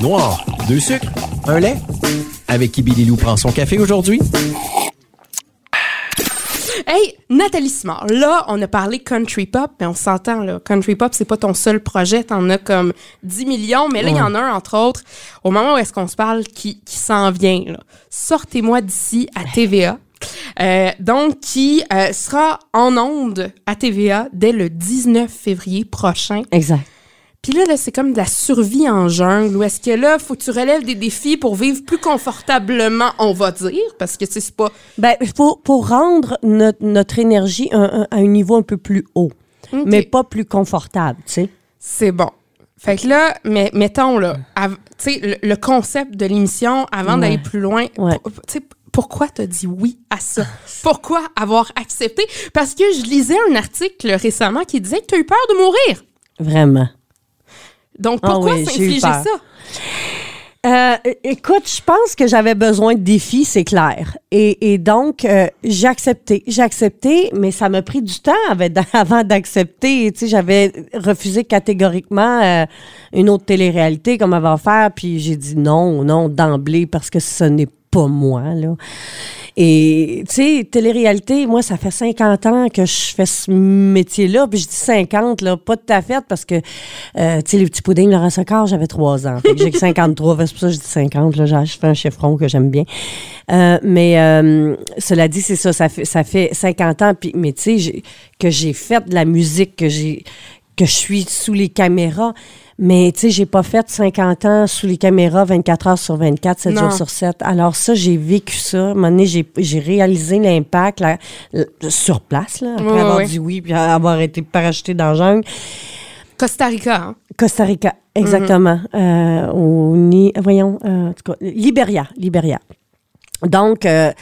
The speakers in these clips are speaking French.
Noir, deux sucres, un lait. Avec qui Billy Lou prend son café aujourd'hui? Hey, Nathalie Simard, là, on a parlé country pop, mais on s'entend, là. Country pop, c'est pas ton seul projet, t'en as comme 10 millions, mais là, il y en a un, entre autres, au moment où est-ce qu'on se parle, qui, qui s'en vient, là. Sortez-moi d'ici à TVA. Euh, donc, qui euh, sera en onde à TVA dès le 19 février prochain. Exact. Puis là, là c'est comme de la survie en jungle. Ou est-ce que là, faut que tu relèves des défis pour vivre plus confortablement, on va dire, parce que tu sais, c'est pas. Ben, pour, pour rendre notre, notre énergie un- à un niveau un peu plus haut, mais pas plus confortable, tu sais. C'est bon. Fait que là, mais, mettons, là, tu sais, le, le concept de l'émission, avant Ouais. d'aller plus loin, Ouais. tu sais, pourquoi t'as dit oui à ça? Pourquoi avoir accepté? Parce que je lisais un article récemment qui disait que t'as eu peur de mourir. Vraiment. Donc, Ah pourquoi oui, eu s'infliger ça? Euh, écoute, je pense que j'avais besoin de défis, c'est clair. Et, et donc, euh, j'ai accepté. J'ai accepté, mais ça m'a pris du temps avant d'accepter. Tu sais, j'avais refusé catégoriquement euh, une autre télé-réalité qu'on m'avait offert, puis j'ai dit non, non, d'emblée, parce que ce n'est pas moi, là. Et, tu sais, télé-réalité, moi, ça fait 50 ans que je fais ce métier-là. Puis je dis 50, là, pas de à fait, parce que, euh, tu sais, les petits puddings, Laurent Socard, j'avais 3 ans. Fait que j'ai que 53, fait que c'est pour ça que je dis 50. Là, j'ai- je fais un chiffron que j'aime bien. Euh, mais euh, cela dit, c'est ça, ça fait, ça fait 50 ans. Puis, mais tu sais, que j'ai fait de la musique, que j'ai que je suis sous les caméras. Mais tu sais, j'ai pas fait 50 ans sous les caméras 24 heures sur 24, 7 Non. jours sur 7. Alors ça, j'ai vécu ça. À un moment donné, j'ai, réalisé l'impact sur place, là, après avoir dit oui, puis avoir été parachuté dans la jungle. Costa Rica, hein? Costa Rica, exactement. Euh, au Ni- voyons, euh, en tout cas, Libéria, Libéria. Donc, euh,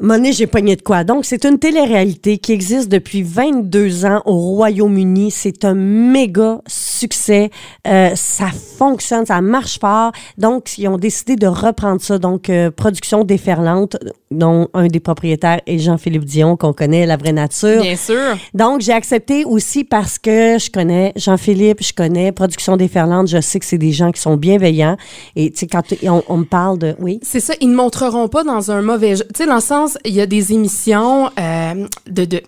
donné, j'ai pogné de quoi. Donc, c'est une télé-réalité qui existe depuis 22 ans au Royaume-Uni. C'est un méga succès. Euh, ça fonctionne, ça marche fort. Donc, ils ont décidé de reprendre ça. Donc, euh, production déferlante, dont un des propriétaires est Jean-Philippe Dion, qu'on connaît, La Vraie Nature. Bien sûr. Donc, j'ai accepté aussi parce que je connais Jean-Philippe, je connais Production Déferlante, je sais que c'est des gens qui sont bienveillants. Et tu sais, quand on, on me parle de... Oui? C'est ça, ils ne montreront pas dans un mauvais. Tu sais, dans le sens, il y a des émissions euh, de, de,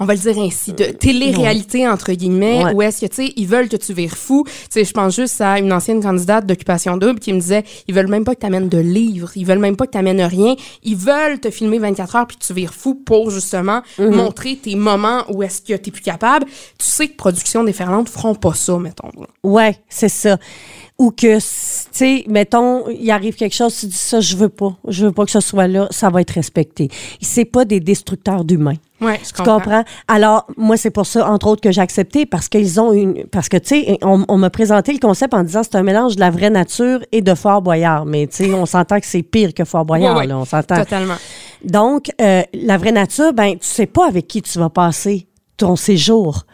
on va le dire ainsi, de télé-réalité, entre guillemets, Ouais. où est-ce que, tu sais, ils veulent que tu vires fou. Tu sais, je pense juste à une ancienne candidate d'Occupation Double qui me disait, ils veulent même pas que tu amènes de livres, ils veulent même pas que tu amènes rien, ils veulent te filmer 24 heures puis tu vires fou pour, justement, Mhm. montrer tes moments où est-ce que tu plus capable. Tu sais que Production Déferlante feront pas ça, mettons. là. Ouais, c'est ça. Ou que, tu sais, mettons, il arrive quelque chose, tu dis ça, je veux pas. Je veux pas que ce soit là, ça va être respecté. C'est pas des destructeurs d'humains. Ouais, je Tu comprends? comprends? Alors, moi, c'est pour ça, entre autres, que j'ai accepté parce qu'ils ont une. Parce que, tu sais, on, on m'a présenté le concept en disant c'est un mélange de la vraie nature et de Fort Boyard. Mais, tu sais, on s'entend que c'est pire que Fort Boyard, ouais. là. On s'entend. Totalement. Donc, euh, la vraie nature, ben, tu sais pas avec qui tu vas passer ton séjour.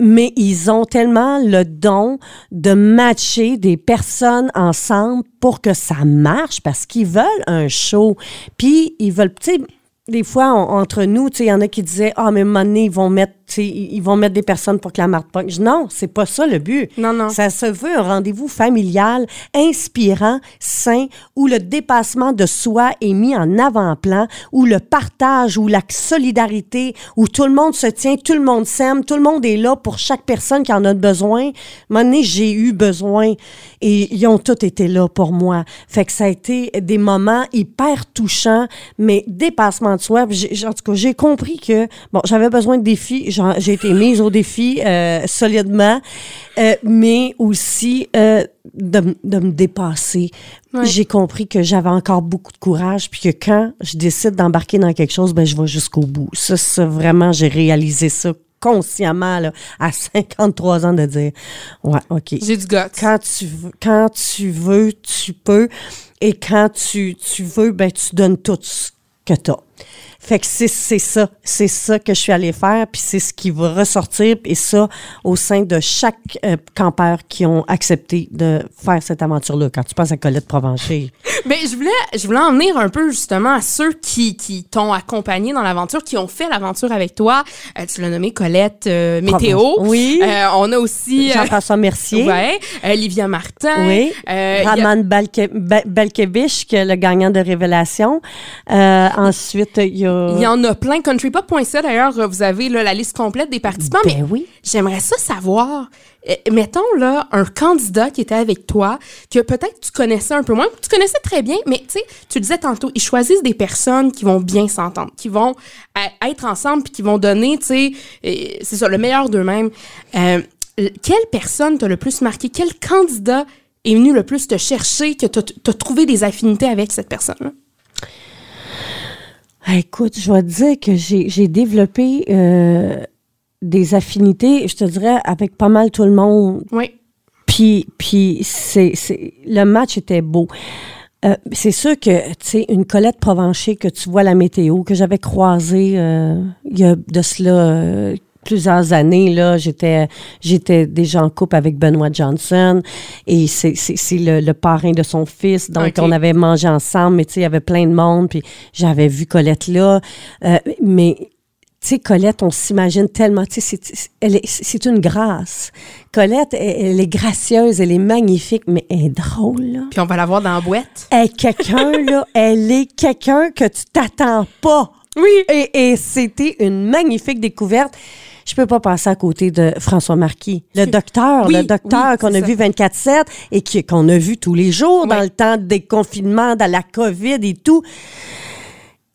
Mais ils ont tellement le don de matcher des personnes ensemble pour que ça marche parce qu'ils veulent un show. Puis ils veulent, tu sais, des fois, entre nous, tu sais, il y en a qui disaient, ah, mais à un ils vont mettre, ils vont mettre des personnes pour que la marque pogne. Non, c'est pas ça le but. Non, non. Ça se veut un rendez-vous familial, inspirant, sain, où le dépassement de soi est mis en avant-plan, où le partage, où la solidarité, où tout le monde se tient, tout le monde s'aime, tout le monde est là pour chaque personne qui en a besoin. À un j'ai eu besoin et ils ont tous été là pour moi. Fait que ça a été des moments hyper touchants, mais dépassement de soi. En tout cas, j'ai compris que, bon, j'avais besoin de défis. J'ai été mise au défi euh, solidement, euh, mais aussi euh, de, de me dépasser. Ouais. J'ai compris que j'avais encore beaucoup de courage, puis que quand je décide d'embarquer dans quelque chose, ben je vais jusqu'au bout. Ça, ça, vraiment, j'ai réalisé ça consciemment là, à 53 ans de dire, ouais, ok. J'ai du guts. Quand tu veux, quand tu veux, tu peux, et quand tu, tu veux, ben tu donnes tout ce que tu as. Fait que c'est c'est ça, c'est ça que je suis allée faire, puis c'est ce qui va ressortir, et ça au sein de chaque euh, campeur qui ont accepté de faire cette aventure-là. Quand tu penses à Colette Provencher, Ben, je voulais, je voulais en venir un peu justement à ceux qui, qui t'ont accompagné dans l'aventure, qui ont fait l'aventure avec toi. Euh, tu l'as nommé Colette euh, Météo. Oui. Euh, on a aussi Jean-François Mercier. ouais, Livia Martin. Oui. A- Raman Balke- que le gagnant de Révélation. Ensuite, il y a... il y en a plein. Countrypop.ca, d'ailleurs, vous avez là, la liste complète des participants. mais Ben oui. J'aimerais ça savoir. mettons là un candidat qui était avec toi, que peut-être tu connaissais un peu moins, tu connaissais très bien, mais tu sais, tu le disais tantôt, ils choisissent des personnes qui vont bien s'entendre, qui vont être ensemble, puis qui vont donner, tu sais, euh, c'est ça, le meilleur d'eux-mêmes. Euh, quelle personne t'a le plus marqué? Quel candidat est venu le plus te chercher, que t'as as trouvé des affinités avec cette personne-là? Écoute, je vais te dire que j'ai développé euh, des affinités, je te dirais, avec pas mal tout le monde. Oui. Puis, puis c'est, le match était beau. Euh, c'est sûr que, tu sais, une Colette Provencher que tu vois la météo, que j'avais croisée euh, il y a de cela euh, plusieurs années, là, j'étais, j'étais déjà en couple avec Benoît Johnson et c'est, c'est, c'est le, le parrain de son fils. Donc, on avait mangé ensemble, mais tu sais, il y avait plein de monde, puis j'avais vu Colette là. Euh, mais sais, Colette, on s'imagine tellement, tu sais, c'est- une grâce. Colette, elle, elle est gracieuse, elle est magnifique, mais elle est drôle, là. Puis on va la voir dans la boîte. Elle est quelqu'un, là, elle est quelqu'un que tu t'attends pas. Oui. Et, et c'était une magnifique découverte. Je peux pas passer à côté de François Marquis. Le docteur, Oui, le docteur oui, qu'on a ça. vu 24-7 et qu'on a vu tous les jours dans le temps des confinements, dans la COVID et tout.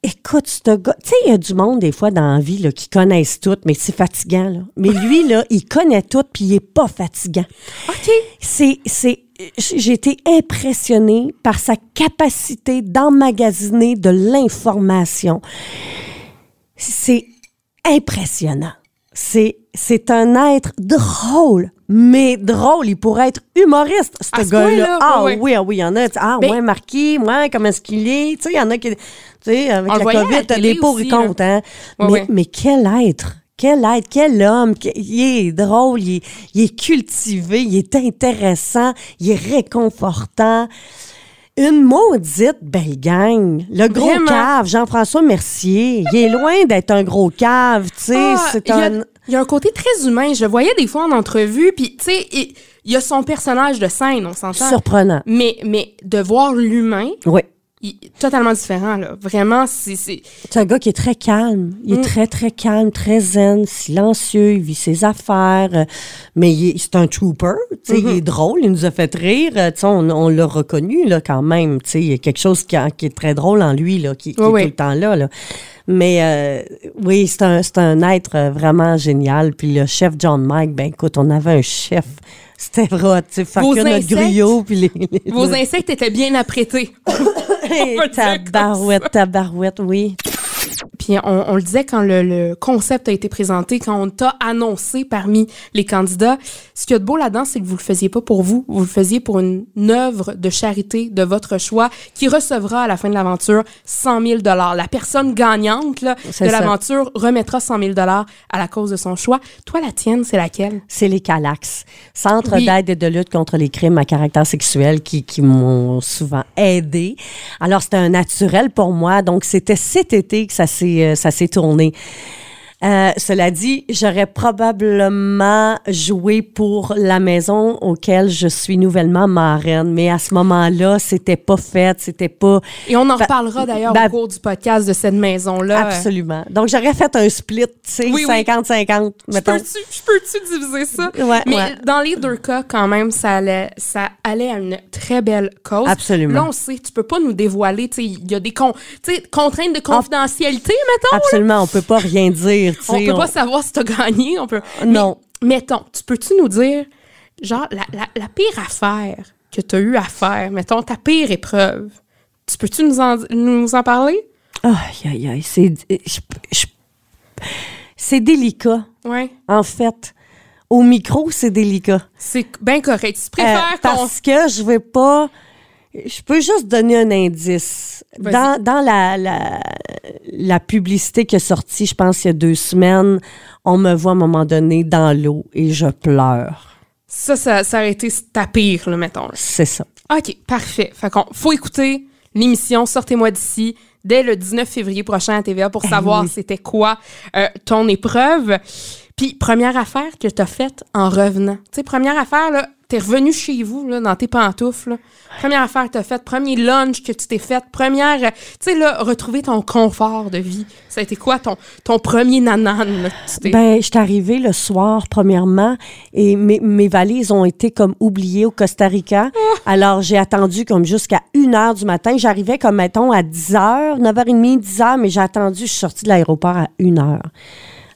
Écoute, ce gars, tu sais, il y a du monde, des fois, dans la vie, là, qui connaissent tout, mais c'est fatigant, là. Mais lui, là, il connaît tout, puis il est pas fatigant. OK. C'est, c'est, j'ai été impressionnée par sa capacité d'emmagasiner de l'information. C'est impressionnant. C'est, c'est un être drôle, mais drôle. Il pourrait être humoriste, ce gars-là. Ah oui, ah oui, il y en a. tu sais, Ah Mais- ouais, Marquis, ouais, comment est-ce qu'il est? Tu sais, il y en a qui, tu sais, avec la COVID, t'as des pour et contre, hein. Ouais, mais, ouais. mais quel être! Quel être, quel homme, il est drôle, il est, il est cultivé, il est intéressant, il est réconfortant. Une maudite belle gang. Le gros Vraiment? cave, Jean-François Mercier, il est loin d'être un gros cave, tu sais, Ah, c'est il y a- un... Il y a un côté très humain. Je le voyais des fois en entrevue, puis tu sais, il il y a son personnage de scène, on s'entend. Surprenant. Mais, mais de voir l'humain, Oui. Il- totalement différent, là. Vraiment, c'est... c'est- C'est un gars qui est très calme. Il est Mm. très, très calme, très zen, silencieux, il vit ses affaires. euh, mais c'est un trooper. tu sais, Mm-hmm. Il est drôle, il nous a fait rire. euh, tu sais, on on l'a reconnu là, quand même. tu sais, Il y a quelque chose qui, qui est très drôle en lui, là, qui, qui Oui, est oui. tout le temps là. là. Mais euh, oui, c'est un, c'est un être euh, vraiment génial. Puis le chef John Mike, ben écoute, on avait un chef. C'était vrai, tu sais, notre. Puis les, les- Vos insectes étaient bien apprêtés. Tabarouette, tabarouette, oui. Puis on, on le disait quand le, le concept a été présenté, quand on t'a annoncé parmi les candidats, ce qu'il y a de beau là-dedans, c'est que vous le faisiez pas pour vous, vous le faisiez pour une, œuvre de charité de votre choix qui recevra à la fin de l'aventure 100 000 La personne gagnante là, de l'aventure remettra 100 000 à la cause de son choix. Toi, la tienne, c'est laquelle? c'est les CALAX, Centre Oui. d'aide et de lutte contre les crimes à caractère sexuel, qui, qui m'ont souvent aidé. Alors, c'était un naturel pour moi. Donc, c'était cet été que ça s'est, s'est tourné. Euh, cela dit, j'aurais probablement joué pour la maison auquel je suis nouvellement marraine, mais à ce moment-là, c'était pas fait, c'était pas Et on en reparlera d'ailleurs ben, au cours du podcast de cette maison-là. absolument. Donc, j'aurais fait un split, tu sais, Oui, oui. 50-50, Je peux-tu, je peux-tu diviser ça? Ouais, Mais ouais. dans les deux cas, quand même, ça allait, ça allait à une très belle cause. Absolument. Là, on sait, tu peux pas nous dévoiler, tu sais, il y a des con, contraintes de confidentialité, mettons. Absolument, on peut pas rien dire, tu sais. On peut pas savoir si t'as gagné, on peut. Non. Mais, mettons, tu peux-tu nous dire, genre, la, la, la pire affaire que t'as eu à faire, mettons, ta pire épreuve, tu peux-tu nous en, nous en parler? Aïe, aïe, aïe, c'est... C'est délicat, Ouais. en fait. Au micro, c'est délicat. C'est bien correct. Tu Euh, préfères qu'on parce que je vais pas... Je peux juste donner un indice. Dans, dans la, la, la publicité qui est sortie, je pense, il y a deux semaines, on me voit à un moment donné dans l'eau et je pleure. Ça, ça, ça aurait été ta pire, là, mettons. C'est ça. OK, parfait. Fait qu'on faut écouter l'émission Sortez-moi d'ici dès le 19 février prochain à TVA pour savoir c'était quoi euh, ton épreuve. Puis, première affaire que tu as faite en revenant. Tu sais, première affaire, là, t'es revenu chez vous, là, dans tes pantoufles. là. Première affaire que t'as faite, premier lunch que tu t'es fait, première, euh, tu sais, là, retrouver ton confort de vie. Ça a été quoi ton, ton premier nanan, là, Ben, je suis arrivée le soir, premièrement, et mes, mes valises ont été comme oubliées au Costa Rica. Alors, j'ai attendu comme jusqu'à 1 heure du matin. J'arrivais comme, mettons, à 10 heures, 9h30, 10 heures, mais j'ai attendu, je suis sortie de l'aéroport à 1 heure.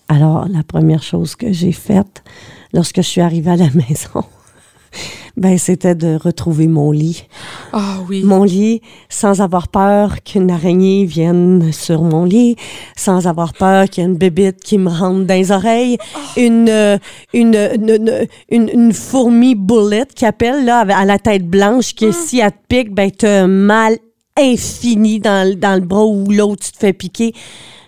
Alors, la première chose que j'ai faite lorsque je suis arrivée à la maison, ben, c'était de retrouver mon lit. Ah oui. Mon lit, sans avoir peur qu'une araignée vienne sur mon lit, sans avoir peur qu'il y ait une bébite qui me rentre dans les oreilles, une, euh, une, une, une, une fourmi bullet qui appelle là, à la tête blanche, qui si elle te pique, ben, t'as un mal infini dans, le- dans le bras ou l'autre, tu te fais piquer.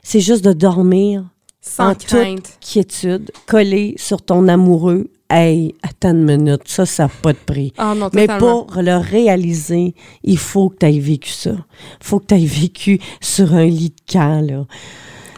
C'est juste de dormir Sans en crainte. toute quiétude, collé sur ton amoureux. Hey, attends une minute, ça, ça n'a pas de prix. Ah non, Mais pour le réaliser, il faut que tu aies vécu ça. Il faut que tu aies vécu sur un lit de camp, là.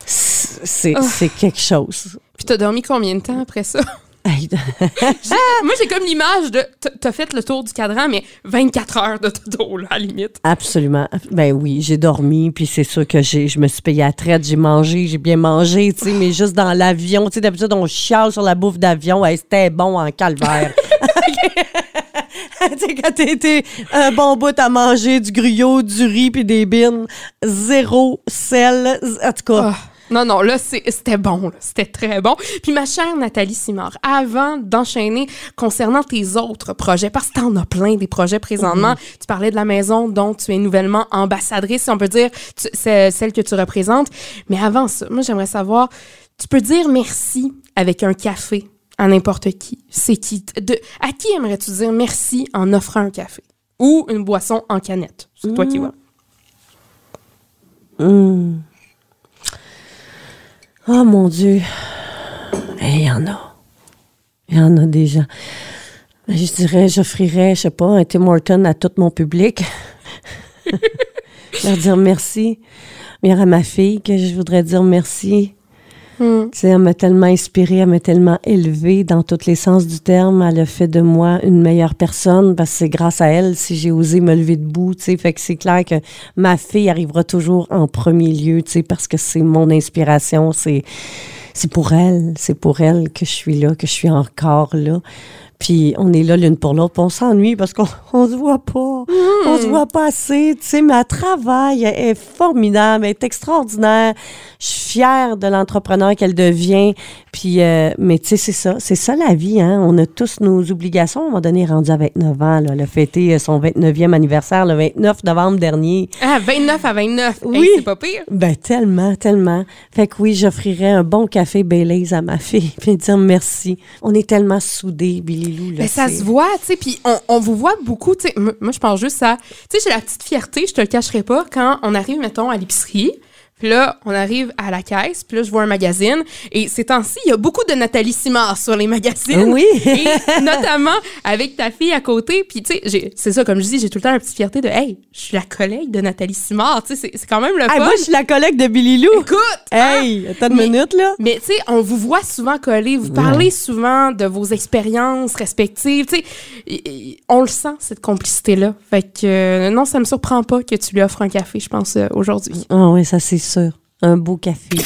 C'est Ah. c'est quelque chose. Puis t'as dormi combien de temps après ça? Moi, j'ai comme l'image de. T'as fait le tour du cadran, mais 24 heures de dodo, là, à la limite. Absolument. Ben oui, j'ai dormi, puis c'est sûr que j'ai, je me suis payé à traite, j'ai mangé, j'ai bien mangé, tu sais, mais juste dans l'avion, tu sais, d'habitude, on chiale sur la bouffe d'avion, hey, c'était bon en calvaire. tu sais, quand t'étais un bon bout à manger, du gruyot, du riz, puis des bines, zéro sel, en tout cas. Ah. Non, non, là, c'était bon, c'était très bon. Puis ma chère Nathalie Simard, avant d'enchaîner concernant tes autres projets, parce que t'en as plein des projets présentement, tu parlais de la maison dont tu es nouvellement ambassadrice, si on peut dire, c'est celle que tu représentes. Mais avant ça, moi, j'aimerais savoir, tu peux dire merci avec un café à n'importe qui. C'est qui? De, à qui aimerais-tu dire merci en offrant un café? Ou une boisson en canette? C'est toi qui vois. Hum. Oh mon Dieu. Eh, Il y en a. Il y en a déjà. Je dirais, j'offrirais, je sais pas, un Tim Horton à tout mon public. Leur dire merci. Il y ma fille que je voudrais dire merci. Sais, elle m'a tellement inspirée, elle m'a tellement élevée dans tous les sens du terme. Elle a fait de moi une meilleure personne parce que c'est grâce à elle si j'ai osé me lever debout, tu sais. Fait que c'est clair que ma fille arrivera toujours en premier lieu, parce que c'est mon inspiration. C'est, c'est pour elle, c'est pour elle que je suis là, que je suis encore là. Puis on est là l'une pour l'autre, puis on s'ennuie parce qu'on on se voit pas. On se voit pas assez, tu sais, travaille, elle est formidable, elle est extraordinaire. Je suis fière de l'entrepreneur qu'elle devient. Puis, euh, mais tu sais, c'est ça, c'est ça la vie, hein. On a tous nos obligations. À un moment donné, rendue à 29 ans, là. Elle a fêté euh, son 29e anniversaire le 29 novembre dernier. Ah, 29 à 29. Hey, Oui. c'est pas pire. Ben, tellement, tellement. Fait que oui, j'offrirais un bon café Baileys à ma fille, puis dire merci. On est tellement soudés, Billy Là. Mais ça c'est- se voit, tu sais, puis on, on vous voit beaucoup, tu sais. Moi, je pense juste à. Tu sais, j'ai la petite fierté, je te le cacherai pas, quand on arrive, mettons, à l'épicerie. Puis là, on arrive à la caisse, puis là, je vois un magazine. Et ces temps-ci, il y a beaucoup de Nathalie Simard sur les magazines. Oui. et notamment avec ta fille à côté. Puis, tu sais, c'est ça, comme je dis, j'ai tout le temps la petite fierté de, hey, je suis la collègue de Nathalie Simard. Tu sais, c'est- quand même le Hey, fun. moi, je suis la collègue de Billy Lou. Écoute! hein? Hey, attends une minute, là. Mais tu sais, on vous voit souvent coller, vous parlez souvent de vos expériences respectives, tu sais, on le sent cette complicité là. Fait que euh, non, ça me surprend pas que tu lui offres un café, je pense euh, aujourd'hui. Ah oui, ça c'est Un beau café.